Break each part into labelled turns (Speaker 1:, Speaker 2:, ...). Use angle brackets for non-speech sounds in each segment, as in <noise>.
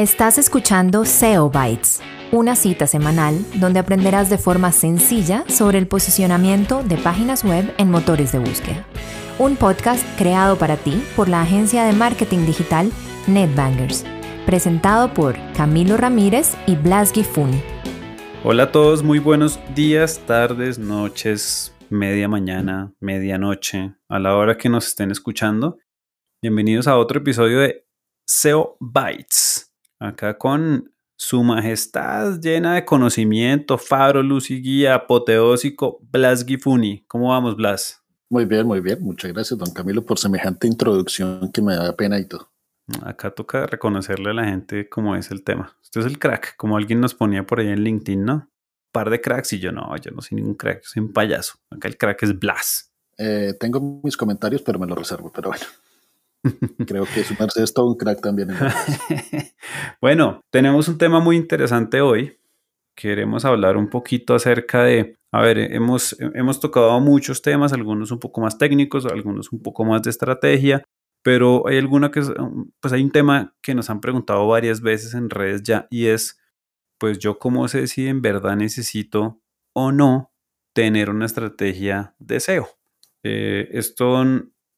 Speaker 1: Estás escuchando SEO Bytes, una cita semanal donde aprenderás de forma sencilla sobre el posicionamiento de páginas web en motores de búsqueda. Un podcast creado para ti por la agencia de marketing digital NetBangers, presentado por Camilo Ramírez y Blas Gifuni.
Speaker 2: Hola a todos, muy buenos días, tardes, noches, media mañana, medianoche, a la hora que nos estén escuchando. Bienvenidos a otro episodio de SEO Bytes acá con su majestad llena de conocimiento, faro, luz y guía, apoteósico, Blas Gifuni. ¿Cómo vamos, Blas?
Speaker 3: Muy bien, muy bien. Muchas gracias, don Camilo, por semejante introducción que me da pena y todo.
Speaker 2: Acá toca reconocerle a la gente cómo es el tema. Usted es el crack, como alguien nos ponía por ahí en LinkedIn, ¿no? par de cracks y yo no, yo no soy ningún crack, soy un payaso. Acá el crack es Blas.
Speaker 3: Eh, tengo mis comentarios, pero me los reservo, pero bueno. Creo que su es todo crack también. <laughs>
Speaker 2: bueno, tenemos un tema muy interesante hoy. Queremos hablar un poquito acerca de, a ver, hemos, hemos tocado muchos temas, algunos un poco más técnicos, algunos un poco más de estrategia, pero hay alguna que, pues hay un tema que nos han preguntado varias veces en redes ya y es, pues yo cómo sé si en verdad necesito o no tener una estrategia de SEO. Eh, esto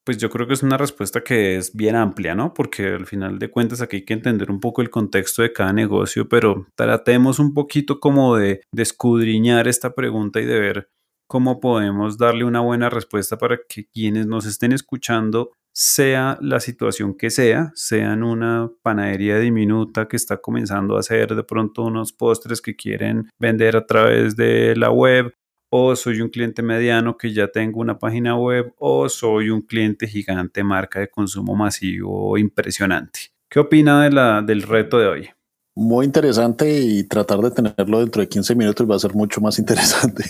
Speaker 2: pues yo creo que es una respuesta que es bien amplia, ¿no? Porque al final de cuentas aquí hay que entender un poco el contexto de cada negocio, pero tratemos un poquito como de, escudriñar esta pregunta y de ver cómo podemos darle una buena respuesta para que quienes nos estén escuchando, sea la situación que sea, sean una panadería diminuta que está comenzando a hacer de pronto unos postres que quieren vender a través de la web, o soy un cliente mediano que ya tengo una página web, o soy un cliente gigante marca de consumo masivo impresionante. ¿Qué opina de la, del reto de hoy?
Speaker 3: Muy interesante y tratar de tenerlo dentro de 15 minutos va a ser mucho más <laughs> interesante.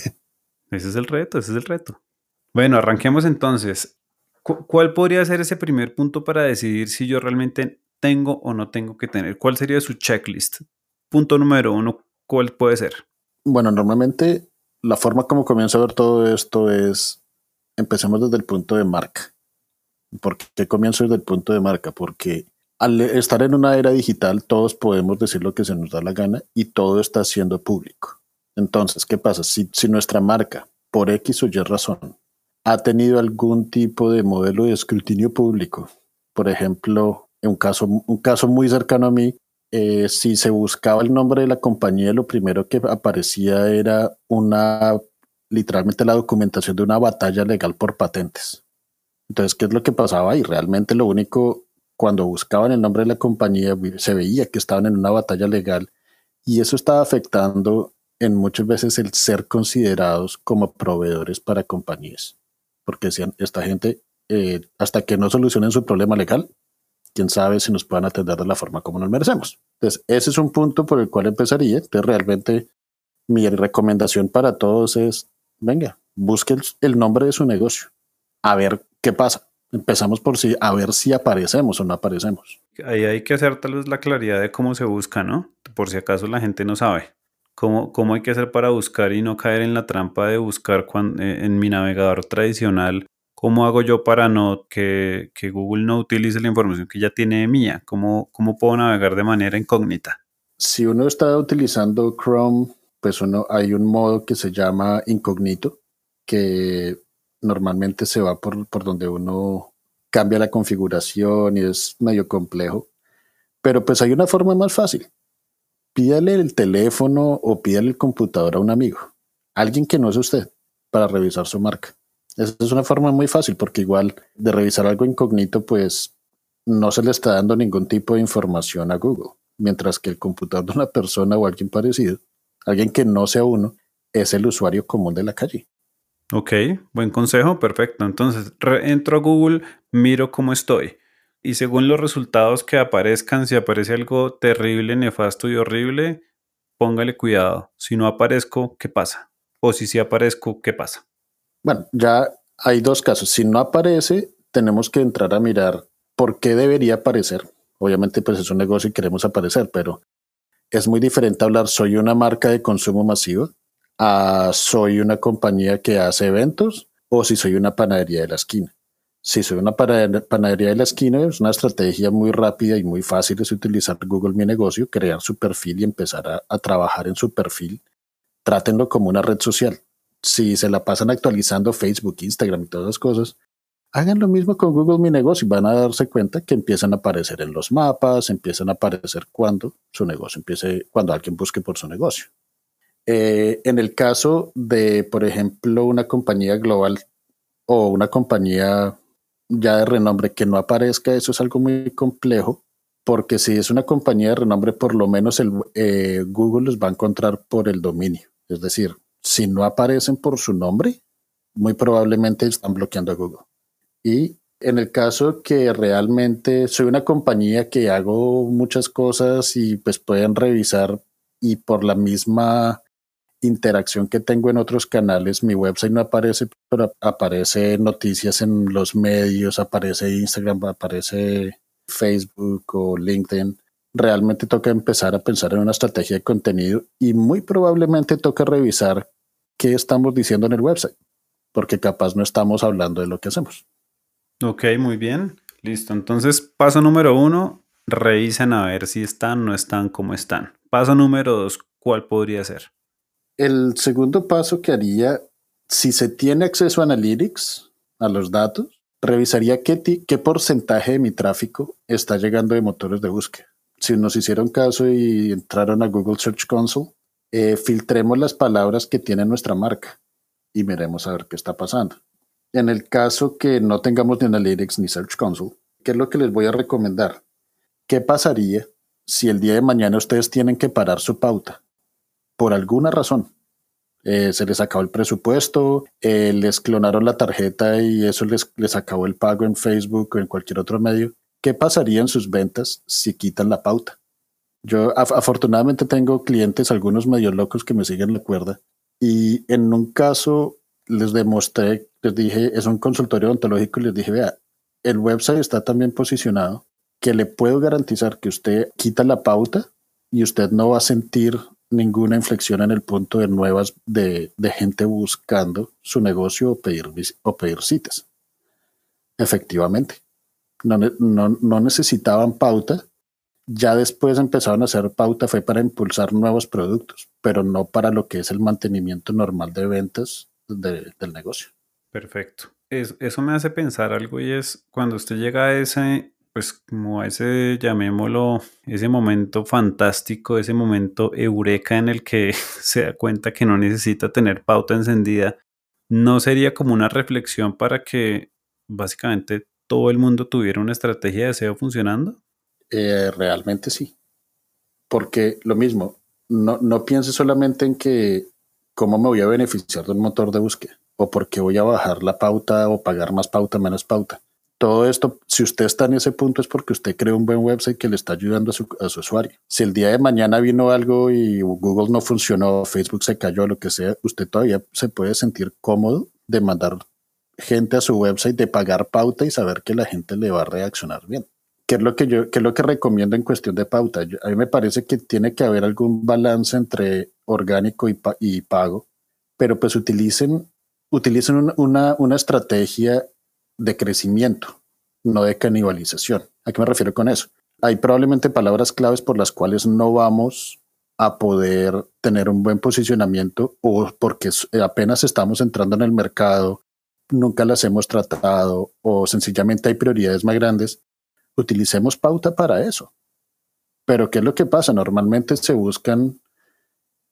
Speaker 2: Ese es el reto, ese es el reto. Bueno, arranquemos entonces. ¿Cuál podría ser ese primer punto para decidir si yo realmente tengo o no tengo que tener? ¿Cuál sería su checklist? Punto número uno, ¿cuál puede ser?
Speaker 3: Bueno, normalmente la forma como comienzo a ver todo esto es, empecemos desde el punto de marca. ¿Por qué comienzo desde el punto de marca? Porque al estar en una era digital, todos podemos decir lo que se nos da la gana y todo está siendo público. Entonces, ¿qué pasa? Si, si nuestra marca, por X o Y razón, ha tenido algún tipo de modelo de escrutinio público, por ejemplo, un caso, un caso muy cercano a mí, eh, si se buscaba el nombre de la compañía, lo primero que aparecía era una, literalmente la documentación de una batalla legal por patentes. Entonces, ¿qué es lo que pasaba? Y realmente lo único, cuando buscaban el nombre de la compañía, se veía que estaban en una batalla legal y eso estaba afectando en muchas veces el ser considerados como proveedores para compañías. Porque decían, esta gente, eh, hasta que no solucionen su problema legal, quién sabe si nos puedan atender de la forma como nos merecemos. Entonces, ese es un punto por el cual empezaría. Entonces, realmente mi recomendación para todos es, venga, busque el, nombre de su negocio, a ver qué pasa. Empezamos por si, a ver si aparecemos o no aparecemos.
Speaker 2: Ahí hay que hacer tal vez la claridad de cómo se busca, ¿no? Por si acaso la gente no sabe. ¿Cómo, cómo hay que hacer para buscar y no caer en la trampa de buscar eh, en mi navegador tradicional ¿Cómo hago yo para no que, Google no utilice la información que ya tiene mía? ¿Cómo, ¿Cómo puedo navegar de manera incógnita?
Speaker 3: Si uno está utilizando Chrome, pues uno, hay un modo que se llama incógnito, que normalmente se va por, por donde uno cambia la configuración y es medio complejo. Pero pues hay una forma más fácil. Pídale el teléfono o pídale el computador a un amigo, alguien que no es usted, para revisar su marca. Esa es una forma muy fácil porque igual de revisar algo incógnito, pues no se le está dando ningún tipo de información a Google, mientras que el computador de una persona o alguien parecido, alguien que no sea uno, es el usuario común de la calle.
Speaker 2: Ok, buen consejo, perfecto. Entonces, entro a Google, miro cómo estoy. Y según los resultados que aparezcan, si aparece algo terrible, nefasto y horrible, póngale cuidado. Si no aparezco, ¿qué pasa? O si sí aparezco, ¿qué pasa?
Speaker 3: Bueno, ya hay dos casos. Si no aparece, tenemos que entrar a mirar por qué debería aparecer. Obviamente, pues es un negocio y queremos aparecer, pero es muy diferente hablar soy una marca de consumo masivo a soy una compañía que hace eventos o si soy una panadería de la esquina. Si soy una panadería de la esquina, es una estrategia muy rápida y muy fácil es utilizar Google Mi Negocio, crear su perfil y empezar a, a trabajar en su perfil. Trátenlo como una red social. Si se la pasan actualizando Facebook, Instagram y todas las cosas, hagan lo mismo con Google Mi Negocio y van a darse cuenta que empiezan a aparecer en los mapas, empiezan a aparecer cuando su negocio empiece, cuando alguien busque por su negocio. Eh, en el caso de, por ejemplo, una compañía global o una compañía ya de renombre que no aparezca, eso es algo muy complejo, porque si es una compañía de renombre, por lo menos eh, Google los va a encontrar por el dominio. Es decir, si no aparecen por su nombre, muy probablemente están bloqueando a Google. Y en el caso que realmente soy una compañía que hago muchas cosas y pues pueden revisar y por la misma interacción que tengo en otros canales, mi website no aparece, pero aparece noticias en los medios, aparece Instagram, aparece Facebook o LinkedIn. Realmente toca empezar a pensar en una estrategia de contenido y muy probablemente toca revisar qué estamos diciendo en el website, porque capaz no estamos hablando de lo que hacemos.
Speaker 2: Ok, muy bien. Listo. Entonces, paso número uno, revisen a ver si están, no están, cómo están. Paso número dos, ¿cuál podría ser?
Speaker 3: El segundo paso que haría, si se tiene acceso a Analytics, a los datos, revisaría qué, qué porcentaje de mi tráfico está llegando de motores de búsqueda. Si nos hicieron caso y entraron a Google Search Console, eh, filtremos las palabras que tiene nuestra marca y miremos a ver qué está pasando. En el caso que no tengamos ni Analytics ni Search Console, ¿qué es lo que les voy a recomendar? ¿Qué pasaría si el día de mañana ustedes tienen que parar su pauta? Por alguna razón. Eh, se les acabó el presupuesto, eh, les clonaron la tarjeta y eso les, les acabó el pago en Facebook o en cualquier otro medio. ¿Qué pasaría en sus ventas si quitan la pauta? Yo afortunadamente tengo clientes, algunos medio locos que me siguen la cuerda y en un caso les demostré, les dije, es un consultorio ontológico y les dije, vea, el website está tan bien posicionado que le puedo garantizar que usted quita la pauta y usted no va a sentir ninguna inflexión en el punto de nuevas de, gente buscando su negocio o pedir, o pedir citas. Efectivamente, no, no necesitaban pauta. Ya después empezaron a hacer pauta, fue para impulsar nuevos productos, pero no para lo que es el mantenimiento normal de ventas del negocio.
Speaker 2: Perfecto. eso me hace pensar algo y es cuando usted llega a ese, pues como a ese, llamémoslo, ese momento fantástico, ese momento eureka en el que <laughs> se da cuenta que no necesita tener pauta encendida, ¿no sería como una reflexión para que básicamente todo el mundo tuviera una estrategia de SEO funcionando?
Speaker 3: Eh, realmente sí. Porque lo mismo, no, no piense solamente en que ¿cómo me voy a beneficiar de un motor de búsqueda? ¿O por qué voy a bajar la pauta o pagar más pauta, menos pauta? Todo esto, si usted está en ese punto es porque usted creó un buen website que le está ayudando a su, usuario. Si el día de mañana vino algo y Google no funcionó, Facebook se cayó, lo que sea, usted todavía se puede sentir cómodo de mandar gente a su website, de pagar pauta y saber que la gente le va a reaccionar bien. ¿Qué es lo que yo, qué es lo que recomiendo en cuestión de pauta? a mí me parece que tiene que haber algún balance entre orgánico y, pago, pero pues utilicen, utilicen una, una estrategia de crecimiento, no de canibalización. ¿A qué me refiero con eso? Hay probablemente palabras claves por las cuales no vamos a poder tener un buen posicionamiento o porque apenas estamos entrando en el mercado, nunca las hemos tratado o sencillamente hay prioridades más grandes, utilicemos pauta para eso. Pero ¿qué es lo que pasa? Normalmente se buscan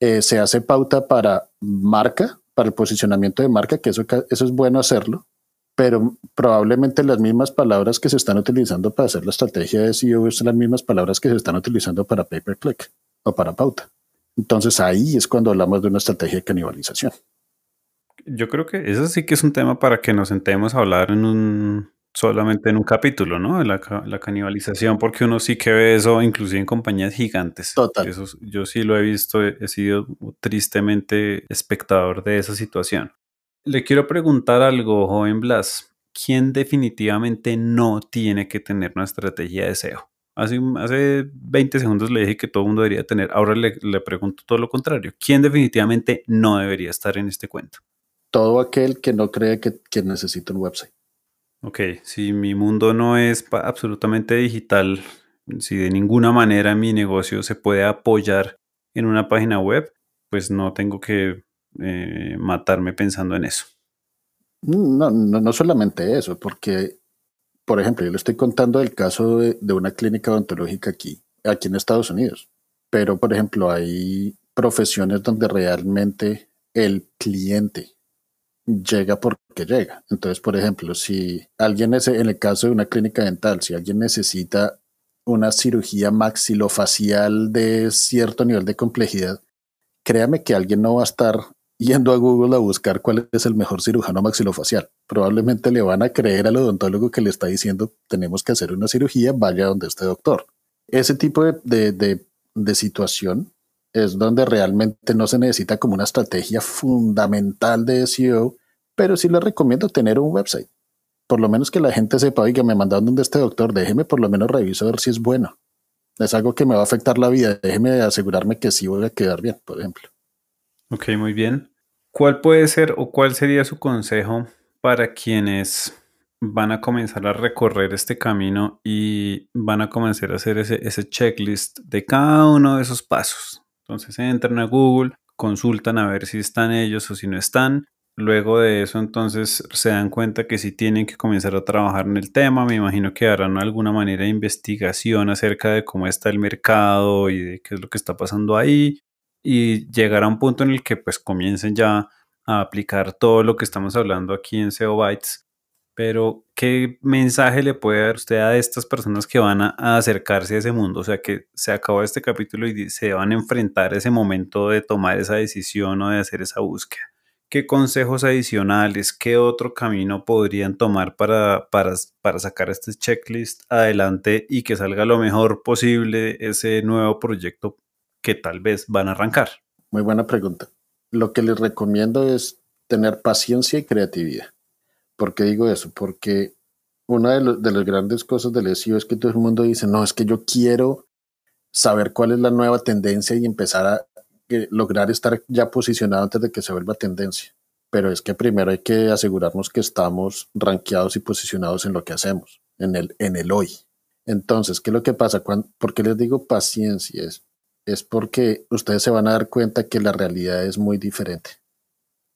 Speaker 3: eh, se hace pauta para marca, para el posicionamiento de marca, que eso, eso es bueno hacerlo, pero probablemente las mismas palabras que se están utilizando para hacer la estrategia de SEO son las mismas palabras que se están utilizando para pay per click o para pauta. Entonces ahí es cuando hablamos de una estrategia de canibalización.
Speaker 2: Yo creo que eso sí que es un tema para que nos sentemos a hablar en un solamente en un capítulo, ¿no? La, la canibalización, porque uno sí que ve eso inclusive en compañías gigantes.
Speaker 3: Total.
Speaker 2: Eso, yo sí lo he visto, he sido tristemente espectador de esa situación. Le quiero preguntar algo, joven Blas. ¿Quién definitivamente no tiene que tener una estrategia de SEO? Hace, hace 20 segundos le dije que todo el mundo debería tener. Ahora le, le pregunto todo lo contrario. ¿Quién definitivamente no debería estar en este cuento?
Speaker 3: Todo aquel que no cree que, que necesita un website
Speaker 2: Ok, si mi mundo no es absolutamente digital, si de ninguna manera mi negocio se puede apoyar en una página web, pues no tengo que eh, matarme pensando en eso.
Speaker 3: No, no, no solamente eso, porque, por ejemplo, yo le estoy contando el caso de, de una clínica odontológica aquí, aquí en Estados Unidos, pero, por ejemplo, hay profesiones donde realmente el cliente llega porque llega. Entonces, por ejemplo, si alguien, es, en el caso de una clínica dental, si alguien necesita una cirugía maxilofacial de cierto nivel de complejidad, créame que alguien no va a estar yendo a Google a buscar cuál es el mejor cirujano maxilofacial. Probablemente le van a creer al odontólogo que le está diciendo tenemos que hacer una cirugía, vaya donde este doctor. Ese tipo de, de, de situación es donde realmente no se necesita como una estrategia fundamental de SEO, pero sí les recomiendo tener un website. Por lo menos que la gente sepa, oiga, me mandaron donde este doctor, déjeme por lo menos reviso a ver si es bueno. Es algo que me va a afectar la vida, déjeme asegurarme que sí voy a quedar bien, por ejemplo.
Speaker 2: Ok, muy bien. ¿Cuál puede ser o cuál sería su consejo para quienes van a comenzar a recorrer este camino y van a comenzar a hacer ese, ese checklist de cada uno de esos pasos? Entonces entran a Google, consultan a ver si están ellos o si no están. Luego de eso, entonces se dan cuenta que si tienen que comenzar a trabajar en el tema. Me imagino que harán alguna manera de investigación acerca de cómo está el mercado y de qué es lo que está pasando ahí. Y llegar a un punto en el que pues comiencen ya a aplicar todo lo que estamos hablando aquí en SEO pero, ¿qué mensaje le puede dar usted a estas personas que van a, acercarse a ese mundo? O sea, que se acabó este capítulo y se van a enfrentar ese momento de tomar esa decisión o de hacer esa búsqueda. ¿Qué consejos adicionales, qué otro camino podrían tomar para, para, para sacar este checklist adelante y que salga lo mejor posible ese nuevo proyecto que tal vez van a arrancar?
Speaker 3: Muy buena pregunta. Lo que les recomiendo es tener paciencia y creatividad ¿Por qué digo eso? Porque una de, las grandes cosas del SEO es que todo el mundo dice, no, es que yo quiero saber cuál es la nueva tendencia y empezar a lograr estar ya posicionado antes de que se vuelva tendencia. Pero es que primero hay que asegurarnos que estamos rankeados y posicionados en lo que hacemos, en el, en el hoy. Entonces, ¿qué es lo que pasa? ¿Por qué les digo paciencia? Es, es porque ustedes se van a dar cuenta que la realidad es muy diferente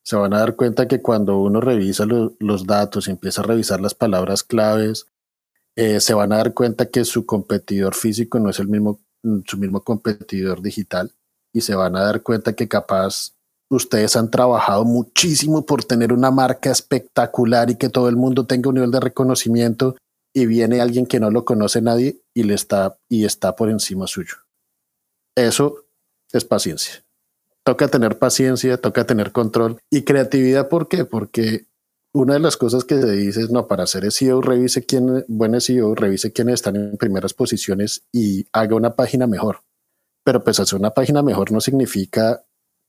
Speaker 3: se van a dar cuenta que cuando uno revisa los datos y empieza a revisar las palabras claves, eh, se van a dar cuenta que su competidor físico no es el mismo, mm, su mismo competidor digital y se van a dar cuenta que capaz ustedes han trabajado muchísimo por tener una marca espectacular y que todo el mundo tenga un nivel de reconocimiento y viene alguien que no lo conoce nadie y le está y está por encima suyo. Eso es paciencia toca tener paciencia, toca tener control y creatividad. ¿Por qué? Porque una de las cosas que se dice es, no, para hacer SEO, revise quién, buen SEO, revise quiénes están en primeras posiciones y haga una página mejor. Pero pues hacer una página mejor no significa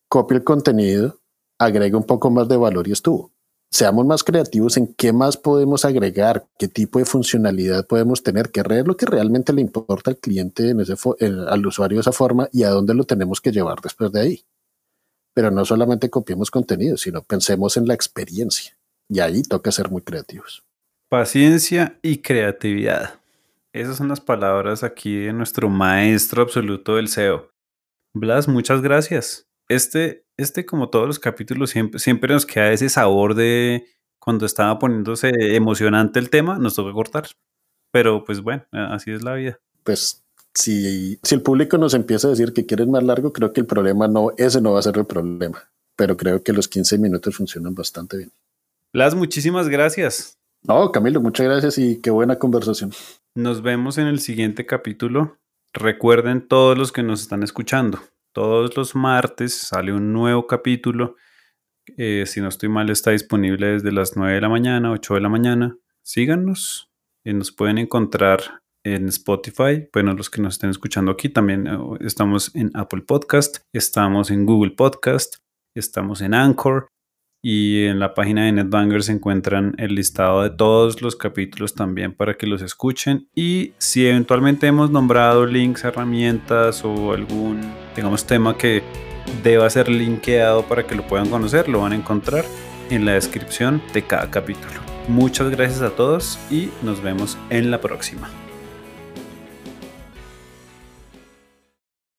Speaker 3: copie el contenido, agregue un poco más de valor y estuvo. Seamos más creativos en qué más podemos agregar, qué tipo de funcionalidad podemos tener, qué es lo que realmente le importa al cliente, en ese al usuario de esa forma y a dónde lo tenemos que llevar después de ahí. Pero no solamente copiemos contenido, sino pensemos en la experiencia. Y ahí toca ser muy creativos.
Speaker 2: Paciencia y creatividad. Esas son las palabras aquí de nuestro maestro absoluto del SEO. Blas, muchas gracias. Este, este como todos los capítulos, siempre, siempre nos queda ese sabor de cuando estaba poniéndose emocionante el tema, nos toca cortar. Pero pues bueno, así es la vida.
Speaker 3: Pues si, si el público nos empieza a decir que quieren más largo, creo que el problema no, ese no va a ser el problema. Pero creo que los 15 minutos funcionan bastante bien.
Speaker 2: Las muchísimas gracias.
Speaker 3: No, Camilo, muchas gracias y qué buena conversación.
Speaker 2: Nos vemos en el siguiente capítulo. Recuerden todos los que nos están escuchando. Todos los martes sale un nuevo capítulo. Eh, si no estoy mal, está disponible desde las 9 de la mañana, 8 de la mañana. Síganos. y nos pueden encontrar en Spotify. Bueno, los que nos estén escuchando aquí también eh, estamos en Apple Podcast, estamos en Google Podcast, estamos en Anchor y en la página de NetBanger se encuentran el listado de todos los capítulos también para que los escuchen y si eventualmente hemos nombrado links, herramientas o algún, digamos, tema que deba ser linkeado para que lo puedan conocer, lo van a encontrar en la descripción de cada capítulo. Muchas gracias a todos y nos vemos en la próxima.